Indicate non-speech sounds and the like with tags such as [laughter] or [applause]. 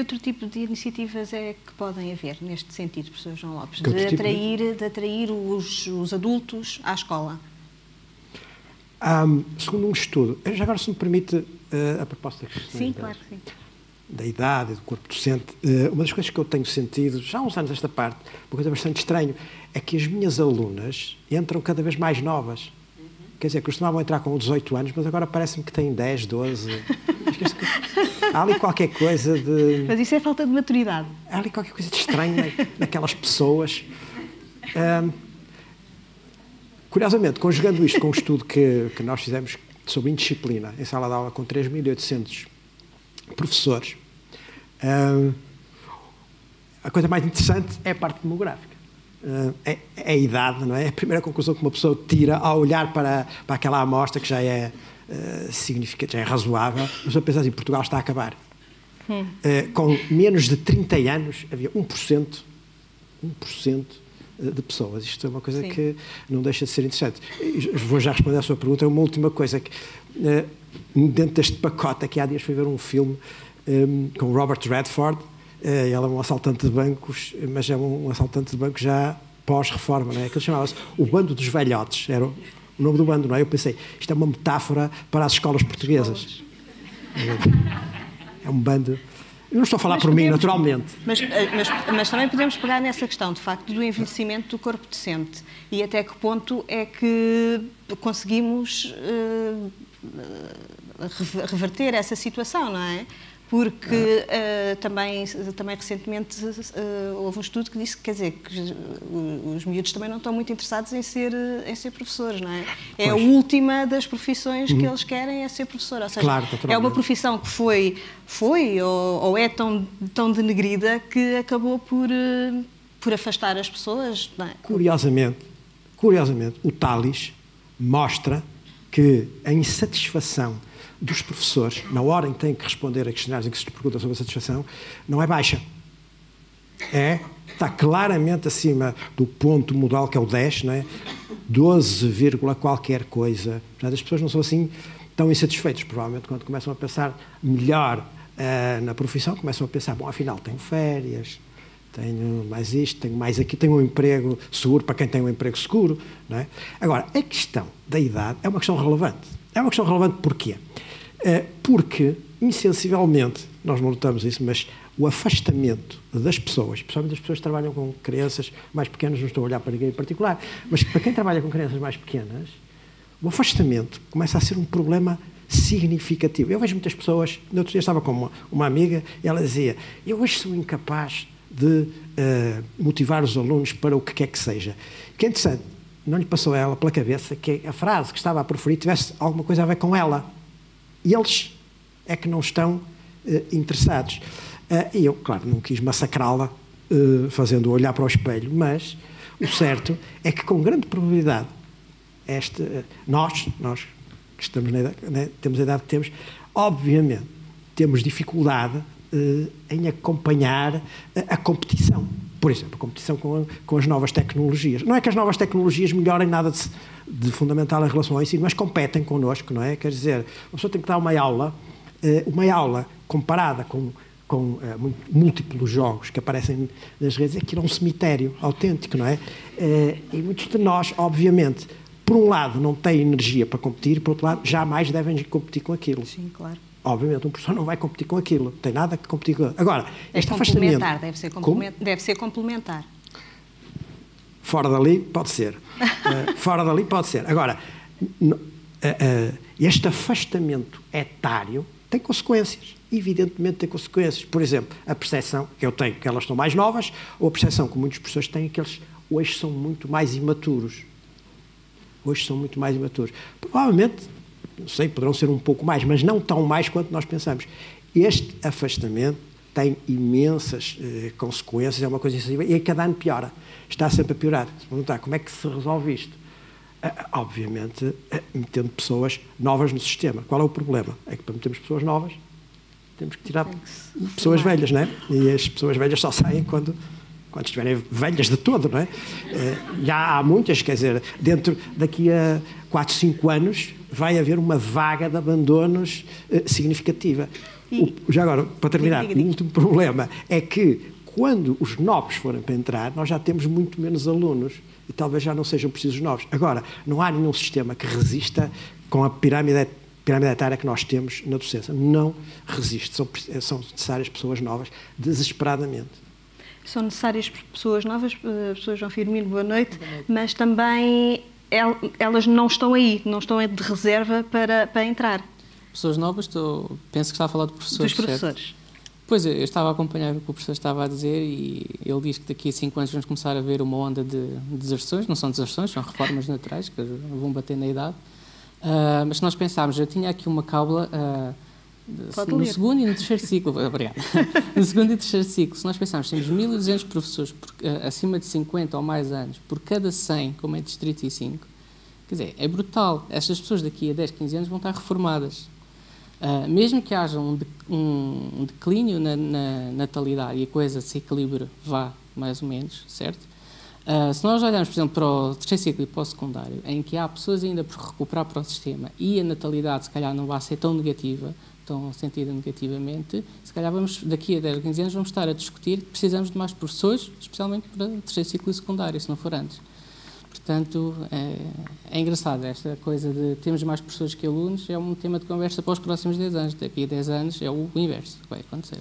outro tipo de iniciativas é que podem haver neste sentido, professor João Lopes, de atrair, tipo de... de atrair os, os, adultos à escola? Um, segundo um estudo, já agora se me permite uh, a proposta que Sim, claro que sim. Da idade, do corpo docente, uh, uma das coisas que eu tenho sentido, já há uns anos esta parte, uma coisa bastante estranha, é que as minhas alunas entram cada vez mais novas. Quer dizer, costumavam entrar com 18 anos, mas agora parece-me que têm 10, 12. Há ali qualquer coisa de. Mas isso é falta de maturidade. Há ali qualquer coisa de estranho naquelas pessoas. Um, curiosamente, conjugando isto com um estudo que, que nós fizemos sobre indisciplina em sala de aula com 3.800 professores, um, a coisa mais interessante é a parte demográfica. Uh, é, é, a idade, não é? É a primeira conclusão que uma pessoa tira ao olhar para, para aquela amostra que já é uh, significante, já é razoável. A pessoa pensa assim: Portugal está a acabar. Hum. Uh, com menos de 30 anos havia 1%, 1% de pessoas. Isto é uma coisa Sim. que não deixa de ser interessante. Vou já responder à sua pergunta. Uma última coisa que, dentro deste pacote, aqui há dias fui ver um filme um, com Robert Redford eh, ela é um assaltante de bancos, mas é um assaltante de bancos já pós-reforma, não é? Aquilo chamava-se o Bando dos Velhotes, era o nome do bando, não é? Eu pensei, isto é uma metáfora para as escolas portuguesas. É um bando. Eu não estou a falar mas por podemos, mim, naturalmente. Mas, eh, mas, mas, também podemos pegar nessa questão, de facto, do envelhecimento do corpo docente e até que ponto é que conseguimos uh, reverter essa situação, não é? Porque uh, também, também recentemente uh, houve um estudo que disse que, quer dizer, que os miúdos também não estão muito interessados em ser, em ser professores, não é? É pois. a última das profissões uhum. que eles querem é ser professor, ou seja, claro, é uma profissão que foi, foi ou, ou, é tão, tão denegrida que acabou por, uh, por afastar as pessoas, é? Curiosamente, curiosamente, o Talis mostra que a insatisfação dos professores, na hora em que têm que responder a questionários em que se pergunta sobre a satisfação, não é baixa. É, está claramente acima do ponto modal, que é o 10, não é? 12, qualquer coisa. Portanto, as pessoas não são assim tão insatisfeitas. Provavelmente, quando começam a pensar melhor uh, na profissão, começam a pensar: bom, afinal, tenho férias, tenho mais isto, tenho mais aqui, tenho um emprego seguro para quem tem um emprego seguro. Não é? Agora, a questão da idade é uma questão relevante. É uma questão relevante porquê? Eh, porque, insensivelmente, nós não notamos isso, mas o afastamento das pessoas, principalmente das pessoas que trabalham com crianças mais pequenas, não estou a olhar para ninguém em particular, mas para quem trabalha com crianças mais pequenas, o afastamento começa a ser um problema significativo. Eu vejo muitas pessoas, no outro dia estava com uma, uma amiga, e ela dizia: Eu hoje sou incapaz de uh, motivar os alunos para o que quer que seja. Que é interessante, não lhe passou a ela pela cabeça que a frase que estava a proferir tivesse alguma coisa a ver com ela. E eles é que não estão uh, interessados. Uh, e eu, claro, não quis massacrá-la fazendo olhar para o espelho, mas o certo é que com grande probabilidade este, nós, nós que estamos na idade, né, temos a idade que temos, obviamente temos dificuldade em acompanhar a competição por exemplo, a competição com, com, as novas tecnologias. Não é que as novas tecnologias melhorem nada de, de, fundamental em relação ao ensino, mas competem connosco, não é? Quer dizer, a pessoa tem que dar uma aula, eh, uma aula comparada com, com uh, múltiplos jogos que aparecem nas redes, que é um cemitério autêntico, não é? Eh, e muitos de nós, obviamente, por um lado, não têm energia para competir, por outro lado, jamais devem competir com aquilo. Sim, claro. Obviamente, um professor não vai competir com aquilo, não tem nada que competir com Agora, é este afastamento. Deve ser, complementar, deve ser complementar. Fora dali, pode ser. uh, [laughs] fora dali, pode ser. Agora, uh, uh, este afastamento etário tem consequências. Evidentemente tem consequências. Por exemplo, a percepção que eu tenho que elas estão mais novas, ou a percepção que muitas pessoas têm que eles hoje são muito mais imaturos. Hoje são muito mais imaturos. Provavelmente não sei, poderão ser um pouco mais, mas não tão mais quanto nós pensamos. Este afastamento tem imensas eh, consequências, é uma coisa incisiva, e a cada ano piora. Está sempre a piorar. Se perguntar como é que se resolve isto? Ah, obviamente, ah, metendo pessoas novas no sistema. Qual é o problema? É que para metermos pessoas novas, temos que tirar pessoas velhas, não é? E as pessoas velhas só saem quando quando estiverem velhas de todo, não é? Eh, já há muitas, quer dizer, dentro daqui a 4, 5 anos vai haver uma vaga de abandonos eh, significativa. E... O, já agora, para terminar, diga, diga, diga. o último problema é que quando os novos forem para entrar, nós já temos muito menos alunos e talvez já não sejam precisos novos. Agora, não há nenhum sistema que resista com a pirâmide, pirâmide etária que nós temos na docência. Não resiste. São, são necessárias pessoas novas desesperadamente. São necessárias pessoas novas, eh, pessoas João Firmino, boa noite, boa noite. mas também elas não estão aí, não estão de reserva para, para entrar. Pessoas novas, estou, penso que está a falar de professores. Dos professores. Certo? Pois, eu estava a acompanhar o que o professor estava a dizer e ele diz que daqui a cinco anos vamos começar a ver uma onda de deserções, não são deserções, são reformas naturais que vão bater na idade. Uh, mas se nós pensarmos, eu tinha aqui uma cábula uh, no ler. segundo e no terceiro ciclo, [laughs] obrigado, no segundo e terceiro ciclo, se nós pensarmos, temos 1.200 professores por, uh, acima de 50 ou mais anos por cada 100, como é distrito e 5, quer dizer, é brutal. Estas pessoas daqui a 10, 15 anos vão estar reformadas. Uh, mesmo que haja um, de, um declínio na, na, natalidade e a coisa se equilibre, vá mais ou menos, certo? Uh, se nós olharmos, por exemplo, para o terceiro ciclo e para o secundário, em que há pessoas ainda por recuperar para o sistema e a natalidade, se calhar, não vai ser tão negativa, tão sentida negativamente, se calhar vamos, daqui a 10 ou 15 anos, vamos estar a discutir precisamos de mais professores, especialmente para terceiro ciclo e secundário, se não for antes. Portanto, é, é engraçado esta coisa de termos mais professores que alunos, é um tema de conversa para os próximos 10 anos. Daqui a 10 anos é o inverso que vai acontecer.